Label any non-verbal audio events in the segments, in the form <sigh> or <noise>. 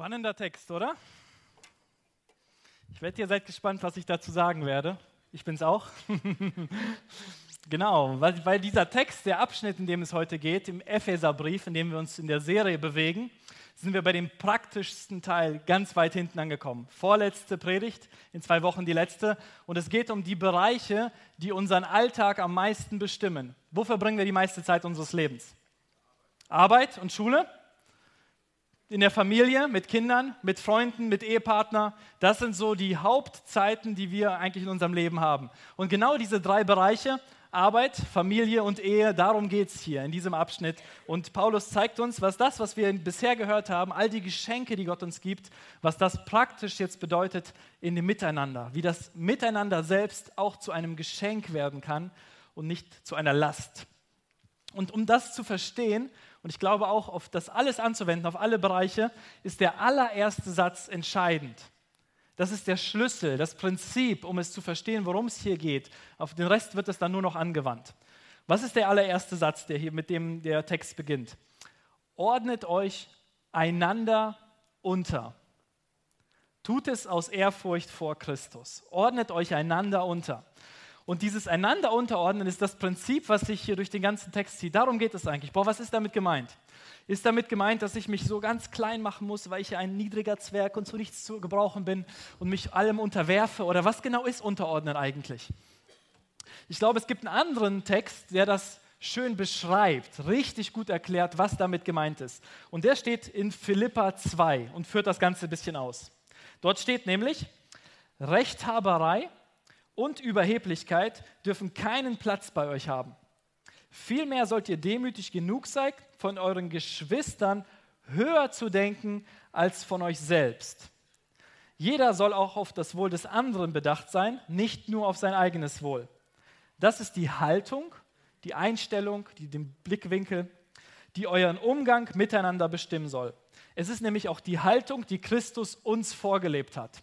Spannender Text, oder? Ich wette, ihr seid gespannt, was ich dazu sagen werde. Ich bin's auch. <laughs> genau, weil, weil, dieser Text, der Abschnitt, in dem es heute geht, im Epheserbrief, in dem wir uns in der Serie bewegen, sind wir bei dem praktischsten Teil ganz weit hinten angekommen. Vorletzte Predigt, in zwei Wochen die letzte. Und es geht um die Bereiche, die unseren Alltag am meisten bestimmen. Wo verbringen wir die meiste Zeit unseres Lebens? Arbeit und Schule? In der Familie, mit Kindern, mit Freunden, mit Ehepartner. Das sind so die Hauptzeiten, die wir eigentlich in unserem Leben haben. Und genau diese drei Bereiche, Arbeit, Familie und Ehe, darum geht es hier in diesem Abschnitt. Und Paulus zeigt uns, was das, was wir bisher gehört haben, all die Geschenke, die Gott uns gibt, was das praktisch jetzt bedeutet in dem Miteinander. Wie das Miteinander selbst auch zu einem Geschenk werden kann und nicht zu einer Last. Und um das zu verstehen, und ich glaube auch, auf das alles anzuwenden, auf alle Bereiche, ist der allererste Satz entscheidend. Das ist der Schlüssel, das Prinzip, um es zu verstehen, worum es hier geht. Auf den Rest wird es dann nur noch angewandt. Was ist der allererste Satz, der hier mit dem der Text beginnt? Ordnet euch einander unter. Tut es aus Ehrfurcht vor Christus. Ordnet euch einander unter. Und dieses einander unterordnen ist das Prinzip, was sich hier durch den ganzen Text zieht. Darum geht es eigentlich. Boah, was ist damit gemeint? Ist damit gemeint, dass ich mich so ganz klein machen muss, weil ich ein niedriger Zwerg und zu nichts zu gebrauchen bin und mich allem unterwerfe? Oder was genau ist unterordnen eigentlich? Ich glaube, es gibt einen anderen Text, der das schön beschreibt, richtig gut erklärt, was damit gemeint ist. Und der steht in Philippa 2 und führt das Ganze ein bisschen aus. Dort steht nämlich, Rechthaberei und Überheblichkeit dürfen keinen Platz bei euch haben. Vielmehr sollt ihr demütig genug sein, von euren Geschwistern höher zu denken als von euch selbst. Jeder soll auch auf das Wohl des anderen bedacht sein, nicht nur auf sein eigenes Wohl. Das ist die Haltung, die Einstellung, die, den Blickwinkel, die euren Umgang miteinander bestimmen soll. Es ist nämlich auch die Haltung, die Christus uns vorgelebt hat.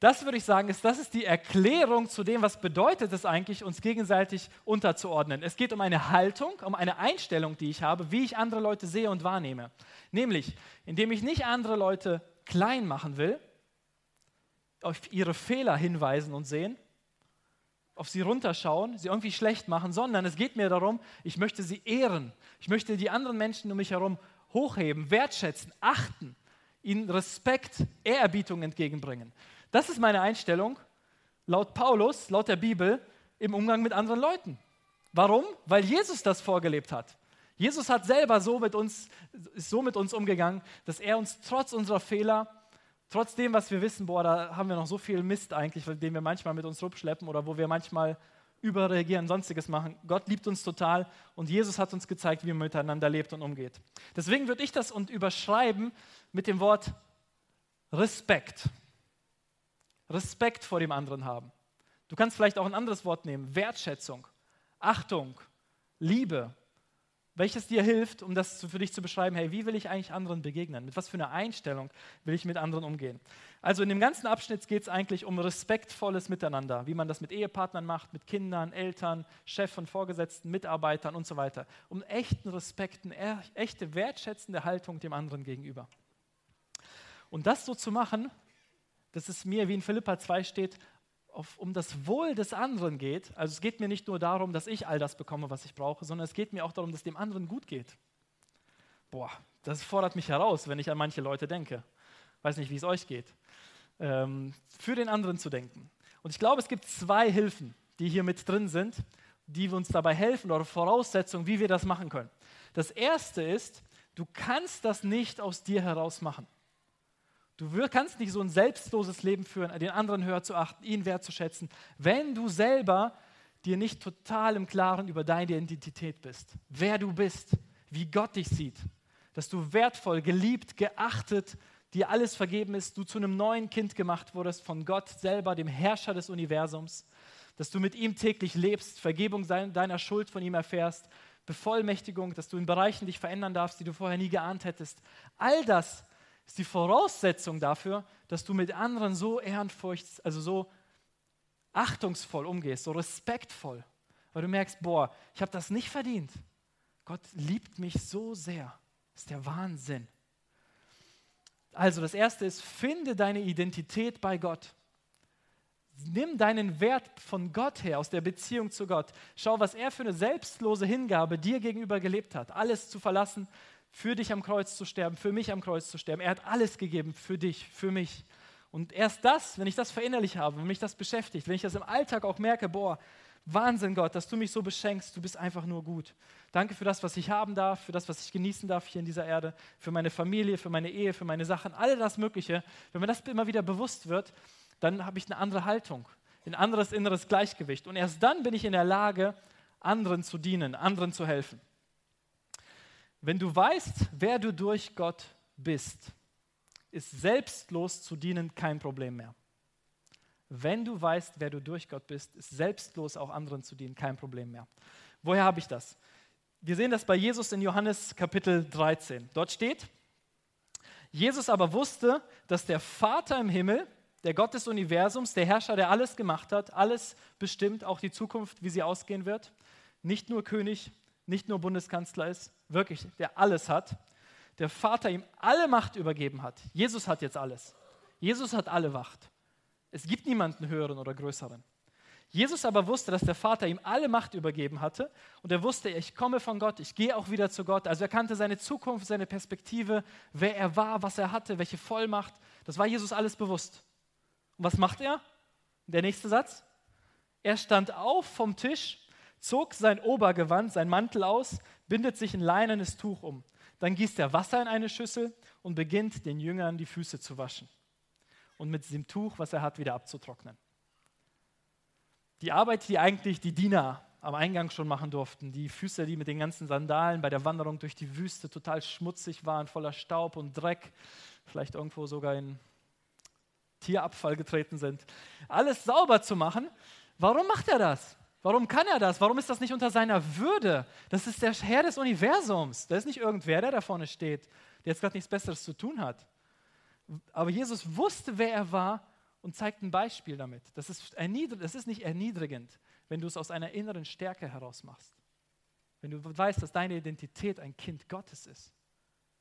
Das würde ich sagen, ist, das ist die Erklärung zu dem, was bedeutet es eigentlich, uns gegenseitig unterzuordnen. Es geht um eine Haltung, um eine Einstellung, die ich habe, wie ich andere Leute sehe und wahrnehme. Nämlich, indem ich nicht andere Leute klein machen will, auf ihre Fehler hinweisen und sehen, auf sie runterschauen, sie irgendwie schlecht machen, sondern es geht mir darum, ich möchte sie ehren. Ich möchte die anderen Menschen um mich herum hochheben, wertschätzen, achten, ihnen Respekt, Ehrerbietung entgegenbringen. Das ist meine Einstellung, laut Paulus, laut der Bibel, im Umgang mit anderen Leuten. Warum? Weil Jesus das vorgelebt hat. Jesus hat selber so mit uns, ist so mit uns umgegangen, dass er uns trotz unserer Fehler, trotz dem, was wir wissen, boah, da haben wir noch so viel Mist eigentlich, den wir manchmal mit uns rumschleppen oder wo wir manchmal überreagieren, sonstiges machen. Gott liebt uns total und Jesus hat uns gezeigt, wie man miteinander lebt und umgeht. Deswegen würde ich das und überschreiben mit dem Wort Respekt. Respekt vor dem anderen haben. Du kannst vielleicht auch ein anderes Wort nehmen, Wertschätzung, Achtung, Liebe, welches dir hilft, um das für dich zu beschreiben, hey, wie will ich eigentlich anderen begegnen? Mit was für einer Einstellung will ich mit anderen umgehen? Also in dem ganzen Abschnitt geht es eigentlich um respektvolles Miteinander, wie man das mit Ehepartnern macht, mit Kindern, Eltern, Chef und Vorgesetzten, Mitarbeitern und so weiter. Um echten Respekt, eine echte wertschätzende Haltung dem anderen gegenüber. Und das so zu machen, dass es mir, wie in Philippa 2 steht, auf, um das Wohl des anderen geht. Also es geht mir nicht nur darum, dass ich all das bekomme, was ich brauche, sondern es geht mir auch darum, dass dem anderen gut geht. Boah, das fordert mich heraus, wenn ich an manche Leute denke. Weiß nicht, wie es euch geht. Ähm, für den anderen zu denken. Und ich glaube, es gibt zwei Hilfen, die hier mit drin sind, die uns dabei helfen oder Voraussetzungen, wie wir das machen können. Das erste ist, du kannst das nicht aus dir heraus machen. Du kannst nicht so ein selbstloses Leben führen, den anderen höher zu achten, ihn wertzuschätzen, wenn du selber dir nicht total im Klaren über deine Identität bist, wer du bist, wie Gott dich sieht, dass du wertvoll, geliebt, geachtet, dir alles vergeben ist, du zu einem neuen Kind gemacht wurdest von Gott selber, dem Herrscher des Universums, dass du mit ihm täglich lebst, Vergebung deiner Schuld von ihm erfährst, Bevollmächtigung, dass du in Bereichen dich verändern darfst, die du vorher nie geahnt hättest. All das ist die Voraussetzung dafür, dass du mit anderen so ehrenfurcht, also so achtungsvoll umgehst, so respektvoll, weil du merkst, boah, ich habe das nicht verdient. Gott liebt mich so sehr. Das ist der Wahnsinn. Also das Erste ist, finde deine Identität bei Gott. Nimm deinen Wert von Gott her, aus der Beziehung zu Gott. Schau, was er für eine selbstlose Hingabe dir gegenüber gelebt hat. Alles zu verlassen, für dich am Kreuz zu sterben, für mich am Kreuz zu sterben. Er hat alles gegeben für dich, für mich. Und erst das, wenn ich das verinnerlich habe, wenn mich das beschäftigt, wenn ich das im Alltag auch merke, boah, Wahnsinn Gott, dass du mich so beschenkst, du bist einfach nur gut. Danke für das, was ich haben darf, für das, was ich genießen darf hier in dieser Erde, für meine Familie, für meine Ehe, für meine Sachen, all das Mögliche. Wenn mir das immer wieder bewusst wird, dann habe ich eine andere Haltung, ein anderes inneres Gleichgewicht. Und erst dann bin ich in der Lage, anderen zu dienen, anderen zu helfen. Wenn du weißt, wer du durch Gott bist, ist selbstlos zu dienen kein Problem mehr. Wenn du weißt, wer du durch Gott bist, ist selbstlos auch anderen zu dienen kein Problem mehr. Woher habe ich das? Wir sehen das bei Jesus in Johannes Kapitel 13. Dort steht, Jesus aber wusste, dass der Vater im Himmel, der Gott des Universums, der Herrscher, der alles gemacht hat, alles bestimmt, auch die Zukunft, wie sie ausgehen wird, nicht nur König, nicht nur Bundeskanzler ist, wirklich, der alles hat, der Vater ihm alle Macht übergeben hat. Jesus hat jetzt alles. Jesus hat alle Macht. Es gibt niemanden höheren oder größeren. Jesus aber wusste, dass der Vater ihm alle Macht übergeben hatte und er wusste, ich komme von Gott, ich gehe auch wieder zu Gott. Also er kannte seine Zukunft, seine Perspektive, wer er war, was er hatte, welche Vollmacht. Das war Jesus alles bewusst. Und was macht er? Der nächste Satz. Er stand auf vom Tisch, zog sein Obergewand, sein Mantel aus, bindet sich ein leinenes Tuch um. Dann gießt er Wasser in eine Schüssel und beginnt den Jüngern die Füße zu waschen und mit dem Tuch, was er hat, wieder abzutrocknen. Die Arbeit, die eigentlich die Diener am Eingang schon machen durften, die Füße, die mit den ganzen Sandalen bei der Wanderung durch die Wüste total schmutzig waren, voller Staub und Dreck, vielleicht irgendwo sogar in Tierabfall getreten sind, alles sauber zu machen. Warum macht er das? Warum kann er das? Warum ist das nicht unter seiner Würde? Das ist der Herr des Universums. Da ist nicht irgendwer, der da vorne steht, der jetzt gerade nichts Besseres zu tun hat. Aber Jesus wusste, wer er war und zeigt ein Beispiel damit. Das ist, das ist nicht erniedrigend, wenn du es aus einer inneren Stärke heraus machst. Wenn du weißt, dass deine Identität ein Kind Gottes ist.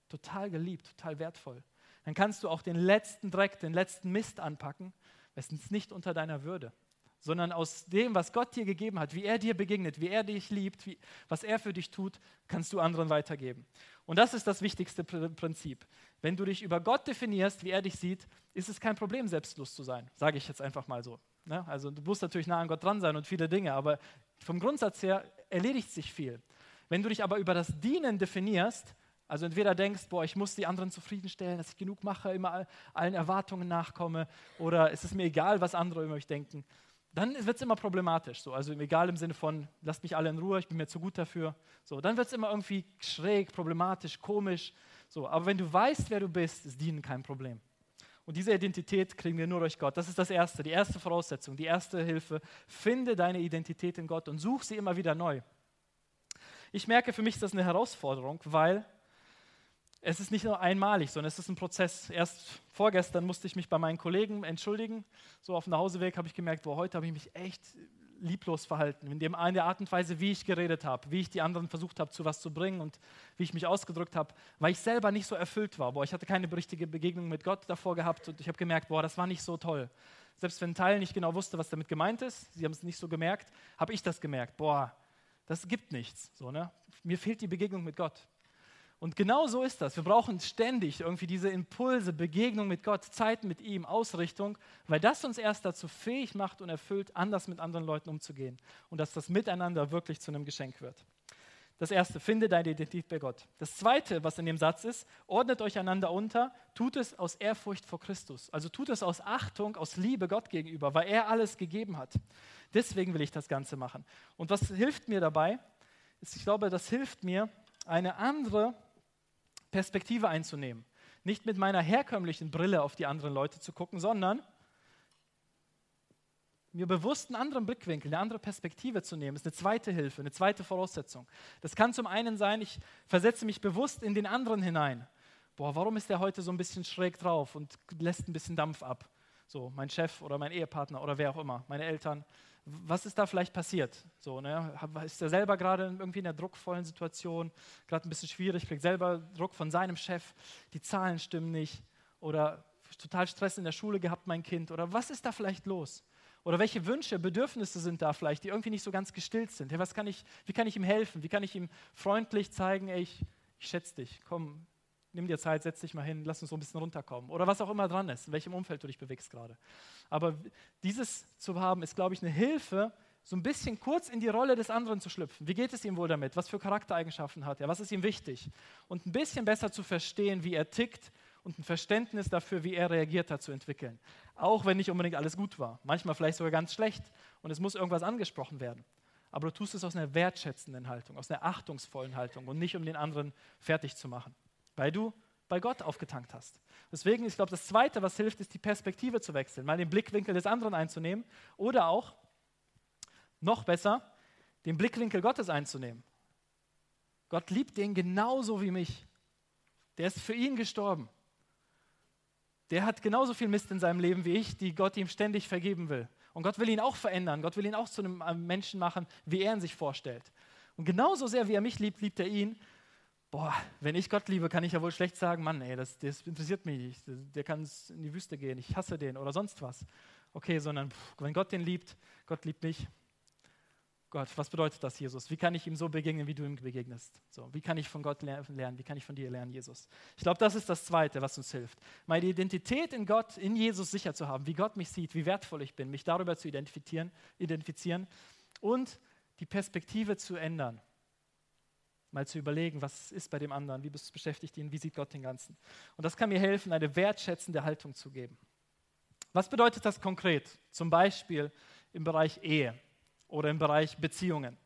Total geliebt, total wertvoll. Dann kannst du auch den letzten Dreck, den letzten Mist anpacken. Es ist nicht unter deiner Würde sondern aus dem, was Gott dir gegeben hat, wie er dir begegnet, wie er dich liebt, wie, was er für dich tut, kannst du anderen weitergeben. Und das ist das wichtigste Prinzip. Wenn du dich über Gott definierst, wie er dich sieht, ist es kein Problem, selbstlos zu sein, sage ich jetzt einfach mal so. Ne? Also du musst natürlich nah an Gott dran sein und viele Dinge, aber vom Grundsatz her erledigt sich viel. Wenn du dich aber über das Dienen definierst, also entweder denkst, boah, ich muss die anderen zufriedenstellen, dass ich genug mache, immer allen Erwartungen nachkomme, oder es ist mir egal, was andere über mich denken, dann wird es immer problematisch. So. Also egal im Sinne von, lasst mich alle in Ruhe, ich bin mir zu gut dafür. So, dann wird es immer irgendwie schräg, problematisch, komisch. So, aber wenn du weißt, wer du bist, ist Dienen kein Problem. Und diese Identität kriegen wir nur durch Gott. Das ist das Erste, die erste Voraussetzung, die erste Hilfe. Finde deine Identität in Gott und such sie immer wieder neu. Ich merke, für mich ist das eine Herausforderung, weil es ist nicht nur einmalig, sondern es ist ein Prozess. Erst vorgestern musste ich mich bei meinen Kollegen entschuldigen. So auf dem Nachhauseweg habe ich gemerkt, boah, heute habe ich mich echt lieblos verhalten. In, dem, in der Art und Weise, wie ich geredet habe, wie ich die anderen versucht habe, zu was zu bringen und wie ich mich ausgedrückt habe, weil ich selber nicht so erfüllt war. Boah, ich hatte keine richtige Begegnung mit Gott davor gehabt und ich habe gemerkt, boah, das war nicht so toll. Selbst wenn ein Teil nicht genau wusste, was damit gemeint ist, sie haben es nicht so gemerkt, habe ich das gemerkt. Boah, das gibt nichts. So, ne? Mir fehlt die Begegnung mit Gott. Und genau so ist das. Wir brauchen ständig irgendwie diese Impulse, Begegnung mit Gott, Zeit mit ihm, Ausrichtung, weil das uns erst dazu fähig macht und erfüllt, anders mit anderen Leuten umzugehen und dass das Miteinander wirklich zu einem Geschenk wird. Das erste, finde deine Identität bei Gott. Das zweite, was in dem Satz ist, ordnet euch einander unter, tut es aus Ehrfurcht vor Christus. Also tut es aus Achtung, aus Liebe Gott gegenüber, weil er alles gegeben hat. Deswegen will ich das Ganze machen. Und was hilft mir dabei? Ich glaube, das hilft mir, eine andere Perspektive einzunehmen. Nicht mit meiner herkömmlichen Brille auf die anderen Leute zu gucken, sondern mir bewusst einen anderen Blickwinkel, eine andere Perspektive zu nehmen, ist eine zweite Hilfe, eine zweite Voraussetzung. Das kann zum einen sein, ich versetze mich bewusst in den anderen hinein. Boah, warum ist der heute so ein bisschen schräg drauf und lässt ein bisschen Dampf ab? So, mein Chef oder mein Ehepartner oder wer auch immer, meine Eltern was ist da vielleicht passiert? So, ne? Ist er selber gerade irgendwie in einer druckvollen Situation, gerade ein bisschen schwierig, kriegt selber Druck von seinem Chef, die Zahlen stimmen nicht oder total Stress in der Schule gehabt, mein Kind, oder was ist da vielleicht los? Oder welche Wünsche, Bedürfnisse sind da vielleicht, die irgendwie nicht so ganz gestillt sind? Hey, was kann ich, wie kann ich ihm helfen? Wie kann ich ihm freundlich zeigen, ey, ich, ich schätze dich, komm, nimm dir Zeit, setz dich mal hin, lass uns so ein bisschen runterkommen. Oder was auch immer dran ist, in welchem Umfeld du dich bewegst gerade. Aber dieses zu haben, ist, glaube ich, eine Hilfe, so ein bisschen kurz in die Rolle des anderen zu schlüpfen. Wie geht es ihm wohl damit? Was für Charaktereigenschaften hat er? Was ist ihm wichtig? Und ein bisschen besser zu verstehen, wie er tickt und ein Verständnis dafür, wie er reagiert hat, zu entwickeln. Auch wenn nicht unbedingt alles gut war. Manchmal vielleicht sogar ganz schlecht und es muss irgendwas angesprochen werden. Aber du tust es aus einer wertschätzenden Haltung, aus einer achtungsvollen Haltung und nicht um den anderen fertig zu machen, weil du bei Gott aufgetankt hast. Deswegen, ich glaube, das Zweite, was hilft, ist die Perspektive zu wechseln, mal den Blickwinkel des anderen einzunehmen oder auch, noch besser, den Blickwinkel Gottes einzunehmen. Gott liebt den genauso wie mich. Der ist für ihn gestorben. Der hat genauso viel Mist in seinem Leben wie ich, die Gott ihm ständig vergeben will. Und Gott will ihn auch verändern. Gott will ihn auch zu einem Menschen machen, wie er ihn sich vorstellt. Und genauso sehr wie er mich liebt, liebt er ihn. Boah, wenn ich Gott liebe, kann ich ja wohl schlecht sagen, Mann, ey, das, das interessiert mich nicht. Der kann in die Wüste gehen, ich hasse den oder sonst was. Okay, sondern pff, wenn Gott den liebt, Gott liebt mich, Gott, was bedeutet das, Jesus? Wie kann ich ihm so begegnen, wie du ihm begegnest? So, wie kann ich von Gott lernen? Wie kann ich von dir lernen, Jesus? Ich glaube, das ist das Zweite, was uns hilft. Meine Identität in Gott, in Jesus sicher zu haben, wie Gott mich sieht, wie wertvoll ich bin, mich darüber zu identifizieren, identifizieren und die Perspektive zu ändern. Mal zu überlegen, was ist bei dem anderen, wie beschäftigt ihn, wie sieht Gott den Ganzen. Und das kann mir helfen, eine wertschätzende Haltung zu geben. Was bedeutet das konkret? Zum Beispiel im Bereich Ehe oder im Bereich Beziehungen.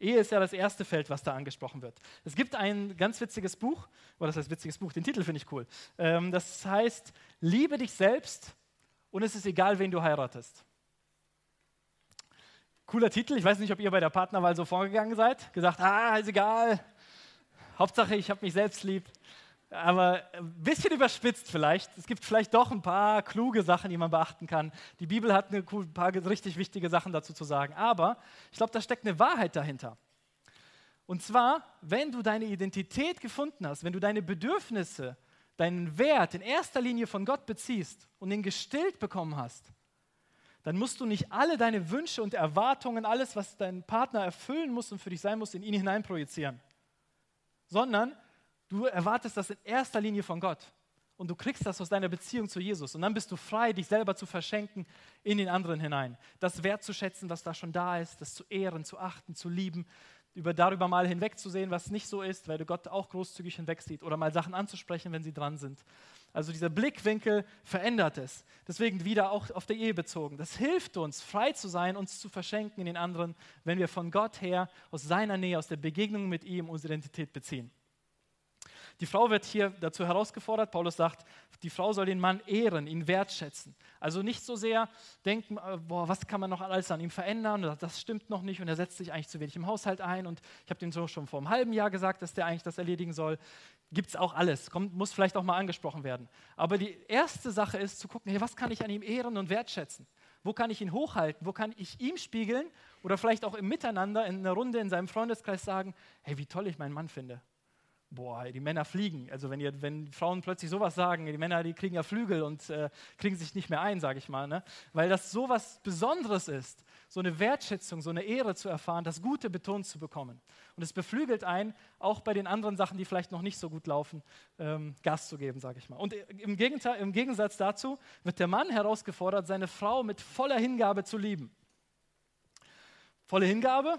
Ehe ist ja das erste Feld, was da angesprochen wird. Es gibt ein ganz witziges Buch, oder das heißt witziges Buch, den Titel finde ich cool. Ähm, das heißt, liebe dich selbst und es ist egal, wen du heiratest. Cooler Titel, ich weiß nicht, ob ihr bei der Partnerwahl so vorgegangen seid, gesagt, ah, ist egal, Hauptsache ich habe mich selbst lieb aber ein bisschen überspitzt vielleicht. Es gibt vielleicht doch ein paar kluge Sachen, die man beachten kann. Die Bibel hat ein paar richtig wichtige Sachen dazu zu sagen. Aber ich glaube, da steckt eine Wahrheit dahinter. Und zwar, wenn du deine Identität gefunden hast, wenn du deine Bedürfnisse, deinen Wert in erster Linie von Gott beziehst und ihn gestillt bekommen hast, dann musst du nicht alle deine Wünsche und Erwartungen, alles, was dein Partner erfüllen muss und für dich sein muss, in ihn hineinprojizieren, sondern Du erwartest das in erster Linie von Gott. Und du kriegst das aus deiner Beziehung zu Jesus. Und dann bist du frei, dich selber zu verschenken in den anderen hinein. Das wertzuschätzen, was da schon da ist, das zu ehren, zu achten, zu lieben, über, darüber mal hinwegzusehen, was nicht so ist, weil du Gott auch großzügig hinwegsieht. Oder mal Sachen anzusprechen, wenn sie dran sind. Also dieser Blickwinkel verändert es. Deswegen wieder auch auf der Ehe bezogen. Das hilft uns, frei zu sein, uns zu verschenken in den anderen, wenn wir von Gott her, aus seiner Nähe, aus der Begegnung mit ihm unsere Identität beziehen. Die Frau wird hier dazu herausgefordert. Paulus sagt, die Frau soll den Mann ehren, ihn wertschätzen. Also nicht so sehr denken, äh, boah, was kann man noch alles an ihm verändern? Das stimmt noch nicht und er setzt sich eigentlich zu wenig im Haushalt ein. Und ich habe dem so schon vor einem halben Jahr gesagt, dass der eigentlich das erledigen soll. Gibt es auch alles, Kommt, muss vielleicht auch mal angesprochen werden. Aber die erste Sache ist zu gucken, hey, was kann ich an ihm ehren und wertschätzen? Wo kann ich ihn hochhalten? Wo kann ich ihm spiegeln? Oder vielleicht auch im Miteinander in einer Runde in seinem Freundeskreis sagen, hey, wie toll ich meinen Mann finde boah, die Männer fliegen. Also wenn, ihr, wenn Frauen plötzlich sowas sagen, die Männer, die kriegen ja Flügel und äh, kriegen sich nicht mehr ein, sage ich mal. Ne? Weil das so was Besonderes ist, so eine Wertschätzung, so eine Ehre zu erfahren, das Gute betont zu bekommen. Und es beflügelt einen, auch bei den anderen Sachen, die vielleicht noch nicht so gut laufen, ähm, Gas zu geben, sage ich mal. Und im, Gegenteil, im Gegensatz dazu wird der Mann herausgefordert, seine Frau mit voller Hingabe zu lieben. Volle Hingabe,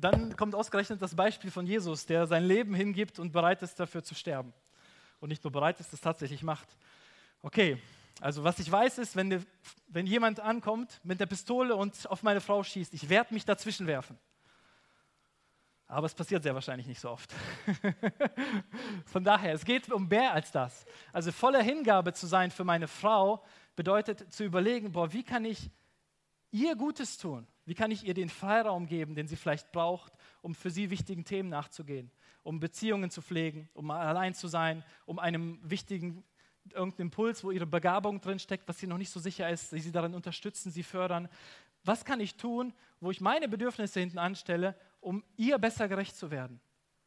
dann kommt ausgerechnet das Beispiel von Jesus, der sein Leben hingibt und bereit ist dafür zu sterben. Und nicht nur bereit ist, es tatsächlich macht. Okay, also was ich weiß ist, wenn, wenn jemand ankommt mit der Pistole und auf meine Frau schießt, ich werde mich dazwischen werfen. Aber es passiert sehr wahrscheinlich nicht so oft. <laughs> Von daher, es geht um mehr als das. Also voller Hingabe zu sein für meine Frau bedeutet zu überlegen, boah, wie kann ich ihr Gutes tun? Wie kann ich ihr den Freiraum geben, den sie vielleicht braucht, um für sie wichtigen Themen nachzugehen, um Beziehungen zu pflegen, um allein zu sein, um einem wichtigen irgendeinen Impuls, wo ihre Begabung drin steckt, was sie noch nicht so sicher ist, sie darin unterstützen, sie fördern. Was kann ich tun, wo ich meine Bedürfnisse hinten anstelle, um ihr besser gerecht zu werden?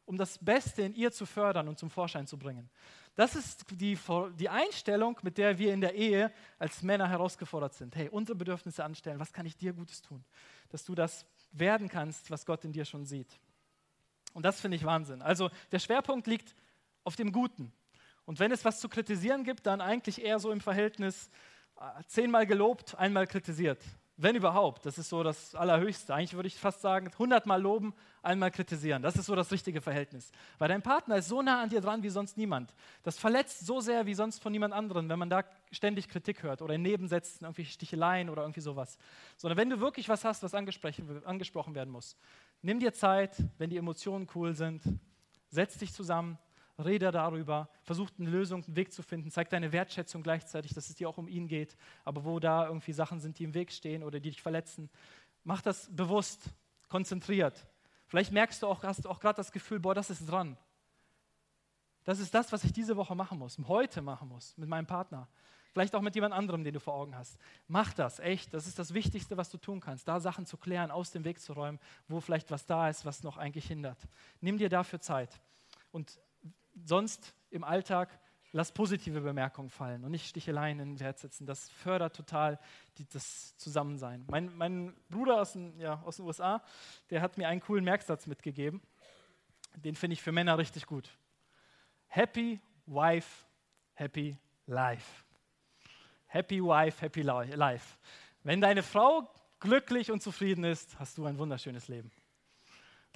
Um das Beste in ihr zu fördern und zum Vorschein zu bringen. Das ist die, die Einstellung, mit der wir in der Ehe als Männer herausgefordert sind. Hey, unsere Bedürfnisse anstellen, was kann ich dir Gutes tun? Dass du das werden kannst, was Gott in dir schon sieht. Und das finde ich Wahnsinn. Also der Schwerpunkt liegt auf dem Guten. Und wenn es was zu kritisieren gibt, dann eigentlich eher so im Verhältnis äh, zehnmal gelobt, einmal kritisiert. Wenn überhaupt. Das ist so das Allerhöchste. Eigentlich würde ich fast sagen, hundertmal loben, einmal kritisieren. Das ist so das richtige Verhältnis. Weil dein Partner ist so nah an dir dran wie sonst niemand. Das verletzt so sehr wie sonst von niemand anderem, wenn man da ständig Kritik hört oder in Nebensätzen, irgendwelche Sticheleien oder irgendwie sowas. Sondern wenn du wirklich was hast, was angesprochen werden muss, nimm dir Zeit, wenn die Emotionen cool sind, setz dich zusammen, rede darüber, versuch eine Lösung, einen Weg zu finden, zeig deine Wertschätzung gleichzeitig, dass es dir auch um ihn geht, aber wo da irgendwie Sachen sind, die im Weg stehen oder die dich verletzen. Mach das bewusst, konzentriert. Vielleicht merkst du auch, hast auch gerade das Gefühl, boah, das ist dran. Das ist das, was ich diese Woche machen muss, heute machen muss, mit meinem Partner. Vielleicht auch mit jemand anderem, den du vor Augen hast. Mach das, echt. Das ist das Wichtigste, was du tun kannst. Da Sachen zu klären, aus dem Weg zu räumen, wo vielleicht was da ist, was noch eigentlich hindert. Nimm dir dafür Zeit. Und sonst im Alltag lass positive Bemerkungen fallen und nicht Sticheleien in den Wert setzen. Das fördert total die, das Zusammensein. Mein, mein Bruder aus den, ja, aus den USA, der hat mir einen coolen Merksatz mitgegeben. Den finde ich für Männer richtig gut. Happy Wife, Happy Life. Happy Wife, Happy Life. Wenn deine Frau glücklich und zufrieden ist, hast du ein wunderschönes Leben.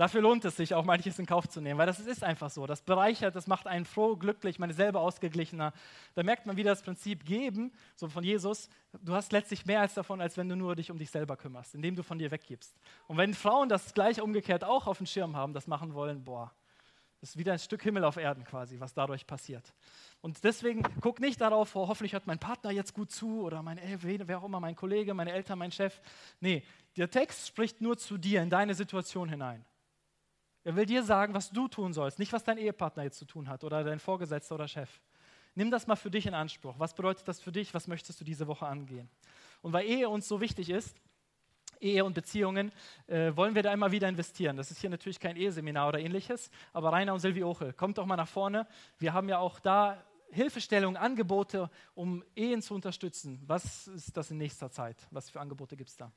Dafür lohnt es sich auch manches in Kauf zu nehmen, weil das ist einfach so. Das bereichert, das macht einen froh, glücklich, ist selber ausgeglichener. Da merkt man wieder das Prinzip geben, so von Jesus. Du hast letztlich mehr als davon, als wenn du nur dich um dich selber kümmerst, indem du von dir weggibst. Und wenn Frauen das gleich umgekehrt auch auf dem Schirm haben, das machen wollen, boah, das ist wieder ein Stück Himmel auf Erden quasi, was dadurch passiert. Und deswegen guck nicht darauf, oh, hoffentlich hört mein Partner jetzt gut zu oder mein, wer auch immer, mein Kollege, meine Eltern, mein Chef. Nee, der Text spricht nur zu dir in deine Situation hinein. Er will dir sagen, was du tun sollst, nicht was dein Ehepartner jetzt zu tun hat oder dein Vorgesetzter oder Chef. Nimm das mal für dich in Anspruch. Was bedeutet das für dich? Was möchtest du diese Woche angehen? Und weil Ehe uns so wichtig ist, Ehe und Beziehungen, äh, wollen wir da immer wieder investieren. Das ist hier natürlich kein Eheseminar oder ähnliches, aber Rainer und Silvi Ochel, kommt doch mal nach vorne. Wir haben ja auch da Hilfestellungen, Angebote, um Ehen zu unterstützen. Was ist das in nächster Zeit? Was für Angebote gibt es da?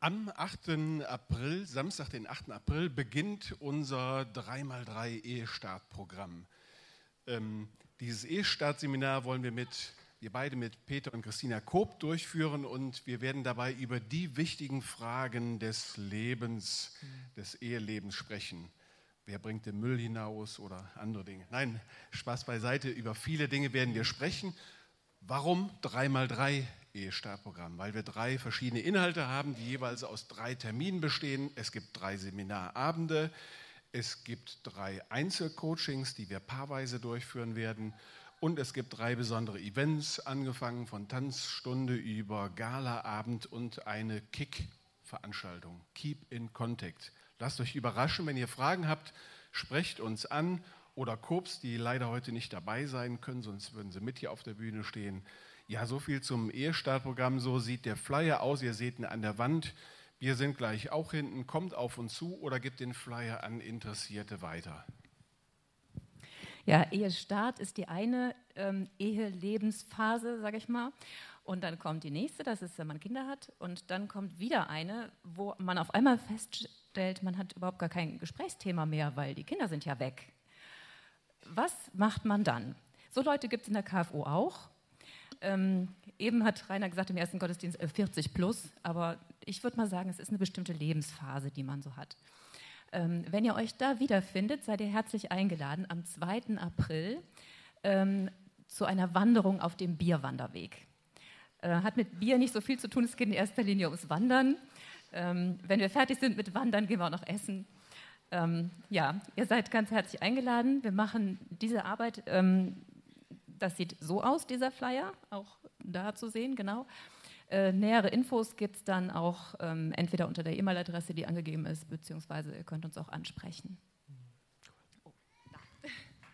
Am 8. April, Samstag, den 8. April, beginnt unser 3x3 Ehestartprogramm. Ähm, dieses Ehestartseminar wollen wir mit, wir beide mit Peter und Christina Koop durchführen und wir werden dabei über die wichtigen Fragen des Lebens, des Ehelebens sprechen. Wer bringt den Müll hinaus oder andere Dinge? Nein, Spaß beiseite. Über viele Dinge werden wir sprechen. Warum 3x3 Ehestartprogramm, weil wir drei verschiedene Inhalte haben, die jeweils aus drei Terminen bestehen. Es gibt drei Seminarabende, es gibt drei Einzelcoachings, die wir paarweise durchführen werden. Und es gibt drei besondere Events, angefangen von Tanzstunde über Galaabend und eine Kick-Veranstaltung. Keep in Contact. Lasst euch überraschen, wenn ihr Fragen habt, sprecht uns an oder Kops, die leider heute nicht dabei sein können, sonst würden sie mit hier auf der Bühne stehen. Ja, so viel zum Ehestartprogramm. So sieht der Flyer aus. Ihr seht ihn an der Wand. Wir sind gleich auch hinten. Kommt auf uns zu oder gebt den Flyer an Interessierte weiter. Ja, Ehestart ist die eine ähm, Ehelebensphase, sage ich mal. Und dann kommt die nächste, das ist, wenn man Kinder hat. Und dann kommt wieder eine, wo man auf einmal feststellt, man hat überhaupt gar kein Gesprächsthema mehr, weil die Kinder sind ja weg. Was macht man dann? So Leute gibt es in der KFO auch. Ähm, eben hat Rainer gesagt im ersten Gottesdienst äh, 40 plus, aber ich würde mal sagen, es ist eine bestimmte Lebensphase, die man so hat. Ähm, wenn ihr euch da wiederfindet, seid ihr herzlich eingeladen am 2. April ähm, zu einer Wanderung auf dem Bierwanderweg. Äh, hat mit Bier nicht so viel zu tun, es geht in erster Linie ums Wandern. Ähm, wenn wir fertig sind mit Wandern, gehen wir auch noch essen. Ähm, ja, ihr seid ganz herzlich eingeladen. Wir machen diese Arbeit ähm, das sieht so aus, dieser Flyer, auch da zu sehen, genau. Äh, nähere Infos gibt es dann auch ähm, entweder unter der E-Mail-Adresse, die angegeben ist, beziehungsweise ihr könnt uns auch ansprechen. Oh,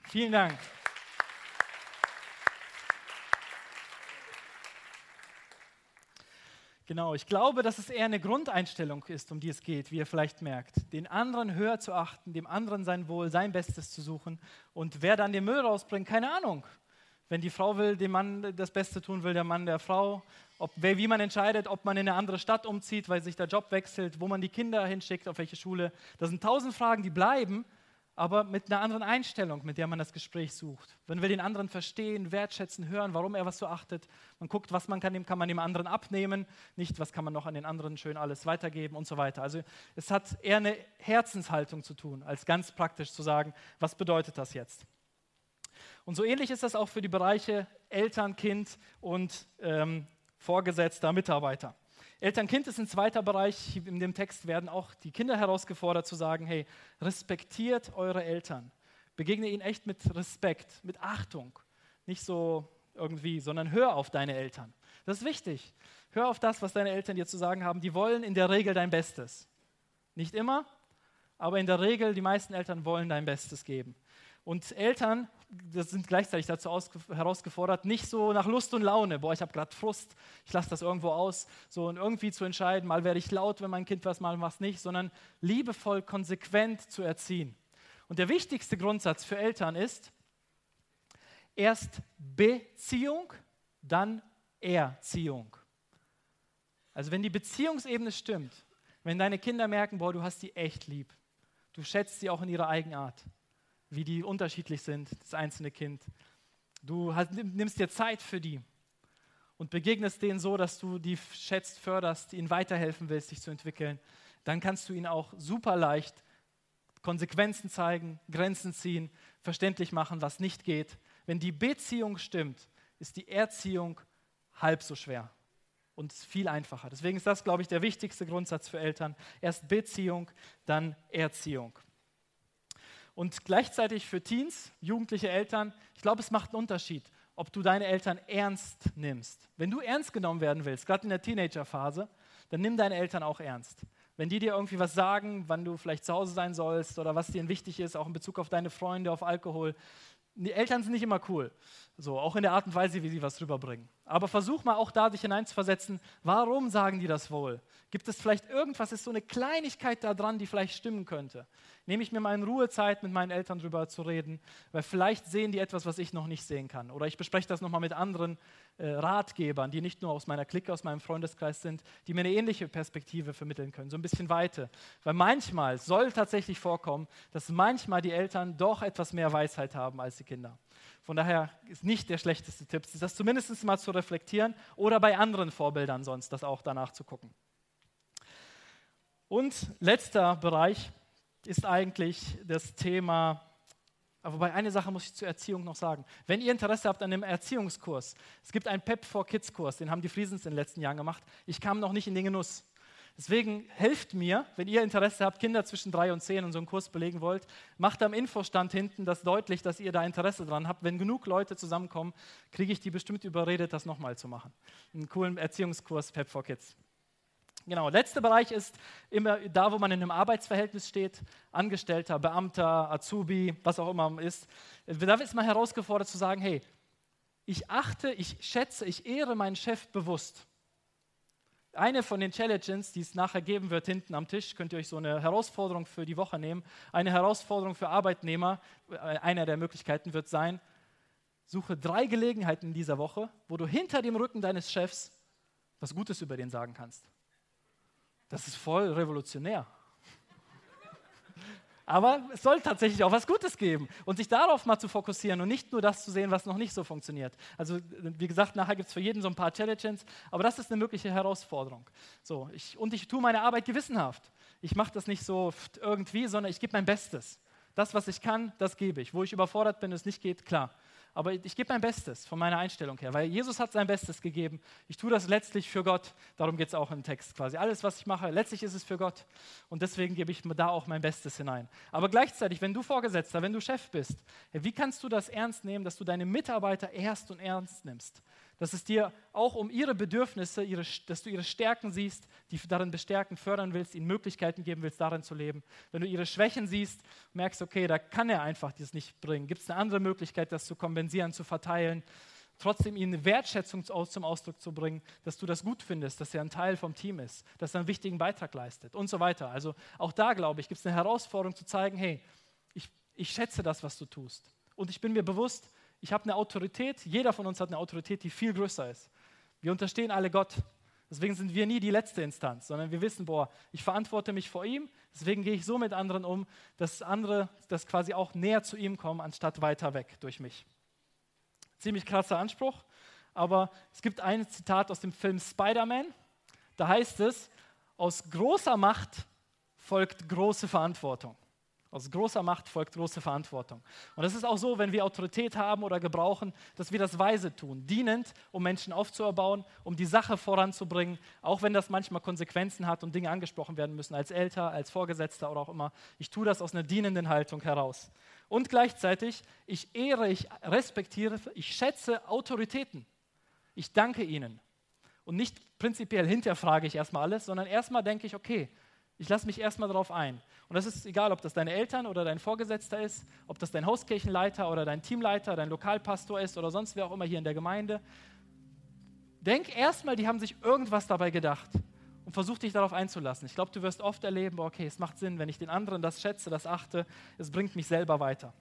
Vielen Dank. Genau, ich glaube, dass es eher eine Grundeinstellung ist, um die es geht, wie ihr vielleicht merkt. Den anderen höher zu achten, dem anderen sein Wohl, sein Bestes zu suchen. Und wer dann den Müll rausbringt, keine Ahnung. Wenn die Frau will, dem Mann das Beste tun will, der Mann der Frau. Ob, wie man entscheidet, ob man in eine andere Stadt umzieht, weil sich der Job wechselt, wo man die Kinder hinschickt, auf welche Schule. Das sind tausend Fragen, die bleiben aber mit einer anderen Einstellung, mit der man das Gespräch sucht. Wenn wir den anderen verstehen, wertschätzen, hören, warum er was so achtet, man guckt, was man kann, kann man dem anderen abnehmen, nicht, was kann man noch an den anderen schön alles weitergeben und so weiter. Also es hat eher eine Herzenshaltung zu tun, als ganz praktisch zu sagen, was bedeutet das jetzt? Und so ähnlich ist das auch für die Bereiche Eltern, Kind und ähm, Vorgesetzter, Mitarbeiter. Eltern-Kind ist ein zweiter Bereich. In dem Text werden auch die Kinder herausgefordert zu sagen, hey, respektiert eure Eltern. Begegne ihnen echt mit Respekt, mit Achtung. Nicht so irgendwie, sondern hör auf deine Eltern. Das ist wichtig. Hör auf das, was deine Eltern dir zu sagen haben. Die wollen in der Regel dein Bestes. Nicht immer, aber in der Regel, die meisten Eltern wollen dein Bestes geben. Und Eltern das sind gleichzeitig dazu herausgefordert, nicht so nach Lust und Laune, boah, ich habe gerade Frust, ich lasse das irgendwo aus, so und irgendwie zu entscheiden, mal werde ich laut, wenn mein Kind was mal was nicht, sondern liebevoll, konsequent zu erziehen. Und der wichtigste Grundsatz für Eltern ist, erst Beziehung, dann Erziehung. Also wenn die Beziehungsebene stimmt, wenn deine Kinder merken, boah, du hast die echt lieb, du schätzt sie auch in ihrer Eigenart, wie die unterschiedlich sind, das einzelne Kind. Du hast, nimmst dir Zeit für die und begegnest denen so, dass du die schätzt, förderst, ihnen weiterhelfen willst, sich zu entwickeln. Dann kannst du ihnen auch super leicht Konsequenzen zeigen, Grenzen ziehen, verständlich machen, was nicht geht. Wenn die Beziehung stimmt, ist die Erziehung halb so schwer und viel einfacher. Deswegen ist das, glaube ich, der wichtigste Grundsatz für Eltern. Erst Beziehung, dann Erziehung. Und gleichzeitig für Teens, jugendliche Eltern, ich glaube, es macht einen Unterschied, ob du deine Eltern ernst nimmst. Wenn du ernst genommen werden willst, gerade in der Teenagerphase, dann nimm deine Eltern auch ernst. Wenn die dir irgendwie was sagen, wann du vielleicht zu Hause sein sollst oder was dir wichtig ist, auch in Bezug auf deine Freunde, auf Alkohol, die Eltern sind nicht immer cool. So, auch in der Art und Weise, wie sie was rüberbringen. Aber versuch mal auch da dich hineinzuversetzen, warum sagen die das wohl? Gibt es vielleicht irgendwas, ist so eine Kleinigkeit da dran, die vielleicht stimmen könnte? Nehme ich mir mal in Ruhe Zeit, mit meinen Eltern drüber zu reden, weil vielleicht sehen die etwas, was ich noch nicht sehen kann. Oder ich bespreche das nochmal mit anderen äh, Ratgebern, die nicht nur aus meiner Clique, aus meinem Freundeskreis sind, die mir eine ähnliche Perspektive vermitteln können, so ein bisschen weiter. Weil manchmal soll tatsächlich vorkommen, dass manchmal die Eltern doch etwas mehr Weisheit haben als die Kinder. Von daher ist nicht der schlechteste Tipp, das zumindest mal zu reflektieren oder bei anderen Vorbildern sonst das auch danach zu gucken. Und letzter Bereich ist eigentlich das Thema, aber bei einer Sache muss ich zur Erziehung noch sagen. Wenn ihr Interesse habt an einem Erziehungskurs, es gibt einen PEP for Kids Kurs, den haben die Friesens in den letzten Jahren gemacht. Ich kam noch nicht in den Genuss. Deswegen helft mir, wenn ihr Interesse habt, Kinder zwischen drei und zehn und so einen Kurs belegen wollt, macht am Infostand hinten das deutlich, dass ihr da Interesse dran habt. Wenn genug Leute zusammenkommen, kriege ich die bestimmt überredet, das nochmal zu machen. Einen coolen Erziehungskurs Pep for Kids. Genau, letzter Bereich ist immer da, wo man in einem Arbeitsverhältnis steht, Angestellter, Beamter, Azubi, was auch immer man ist. Da ist man herausgefordert zu sagen, hey, ich achte, ich schätze, ich ehre meinen Chef bewusst. Eine von den Challenges, die es nachher geben wird hinten am Tisch, könnt ihr euch so eine Herausforderung für die Woche nehmen. Eine Herausforderung für Arbeitnehmer, äh, einer der Möglichkeiten wird sein, suche drei Gelegenheiten in dieser Woche, wo du hinter dem Rücken deines Chefs was Gutes über den sagen kannst. Das ist voll revolutionär. Aber es soll tatsächlich auch was Gutes geben und sich darauf mal zu fokussieren und nicht nur das zu sehen, was noch nicht so funktioniert. Also wie gesagt, nachher gibt es für jeden so ein paar Challenges, aber das ist eine mögliche Herausforderung. So, ich, und ich tue meine Arbeit gewissenhaft. Ich mache das nicht so irgendwie, sondern ich gebe mein Bestes. Das, was ich kann, das gebe ich. Wo ich überfordert bin, es nicht geht, klar aber ich gebe mein Bestes von meiner Einstellung her, weil Jesus hat sein Bestes gegeben. Ich tue das letztlich für Gott. Darum geht es auch im Text quasi. Alles, was ich mache, letztlich ist es für Gott. Und deswegen gebe ich da auch mein Bestes hinein. Aber gleichzeitig, wenn du Vorgesetzter, wenn du Chef bist, wie kannst du das ernst nehmen, dass du deine Mitarbeiter erst und ernst nimmst? Dass es dir auch um ihre Bedürfnisse, ihre, dass du ihre Stärken siehst, die darin bestärken, fördern willst, ihnen Möglichkeiten geben willst, darin zu leben. Wenn du ihre Schwächen siehst, merkst, okay, da kann er einfach das nicht bringen. Gibt es eine andere Möglichkeit, das zu kompensieren, zu verteilen? trotzdem ihnen Wertschätzung zum Ausdruck zu bringen, dass du das gut findest, dass er ein Teil vom Team ist, dass er einen wichtigen Beitrag leistet und so weiter. Also auch da, glaube ich, gibt es eine Herausforderung zu zeigen, hey, ich, ich schätze das, was du tust. Und ich bin mir bewusst, ich habe eine Autorität, jeder von uns hat eine Autorität, die viel größer ist. Wir unterstehen alle Gott. Deswegen sind wir nie die letzte Instanz, sondern wir wissen, boah, ich verantworte mich vor ihm, deswegen gehe ich so mit anderen um, dass andere das quasi auch näher zu ihm kommen, anstatt weiter weg durch mich. Ziemlich krasser Anspruch, aber es gibt ein Zitat aus dem Film Spider-Man, da heißt es, aus großer Macht folgt große Verantwortung. Aus großer Macht folgt große Verantwortung. Und es ist auch so, wenn wir Autorität haben oder gebrauchen, dass wir das weise tun, dienend, um Menschen aufzuerbauen, um die Sache voranzubringen, auch wenn das manchmal Konsequenzen hat und Dinge angesprochen werden müssen, als Älter, als Vorgesetzter oder auch immer. Ich tue das aus einer dienenden Haltung heraus. Und gleichzeitig, ich ehre, ich respektiere, ich schätze Autoritäten. Ich danke ihnen. Und nicht prinzipiell hinterfrage ich erstmal alles, sondern erstmal denke ich, okay, ich lasse mich erstmal darauf ein. Und das ist egal, ob das deine Eltern oder dein Vorgesetzter ist, ob das dein Hauskirchenleiter oder dein Teamleiter, dein Lokalpastor ist oder sonst wer auch immer hier in der Gemeinde. Denk erstmal, die haben sich irgendwas dabei gedacht und versuch dich darauf einzulassen. Ich glaube, du wirst oft erleben, okay, es macht Sinn, wenn ich den anderen das schätze, das achte, es bringt mich selber weiter.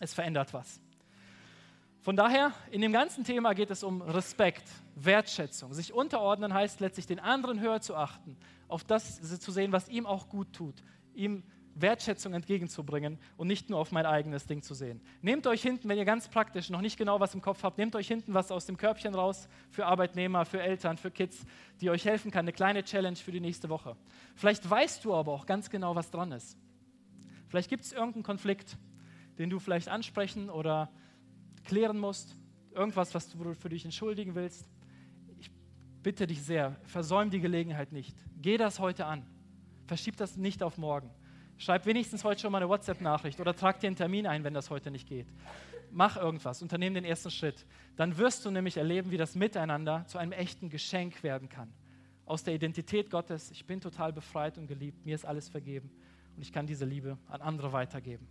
Es verändert was. Von daher, in dem ganzen Thema geht es um Respekt, Wertschätzung. Sich unterordnen heißt letztlich, den anderen höher zu achten, auf das zu sehen, was ihm auch gut tut, ihm Wertschätzung entgegenzubringen und nicht nur auf mein eigenes Ding zu sehen. Nehmt euch hinten, wenn ihr ganz praktisch noch nicht genau was im Kopf habt, nehmt euch hinten was aus dem Körbchen raus für Arbeitnehmer, für Eltern, für Kids, die euch helfen kann, eine kleine Challenge für die nächste Woche. Vielleicht weißt du aber auch ganz genau, was dran ist. Vielleicht gibt es irgendeinen Konflikt, den du vielleicht ansprechen oder klären musst, irgendwas, was du für dich entschuldigen willst bitte dich sehr, versäum die Gelegenheit nicht. Geh das heute an. Verschieb das nicht auf morgen. Schreib wenigstens heute schon mal eine WhatsApp-Nachricht oder trag dir einen Termin ein, wenn das heute nicht geht. Mach irgendwas, unternehm den ersten Schritt. Dann wirst du nämlich erleben, wie das Miteinander zu einem echten Geschenk werden kann. Aus der Identität Gottes, ich bin total befreit und geliebt, mir ist alles vergeben und ich kann diese Liebe an andere weitergeben.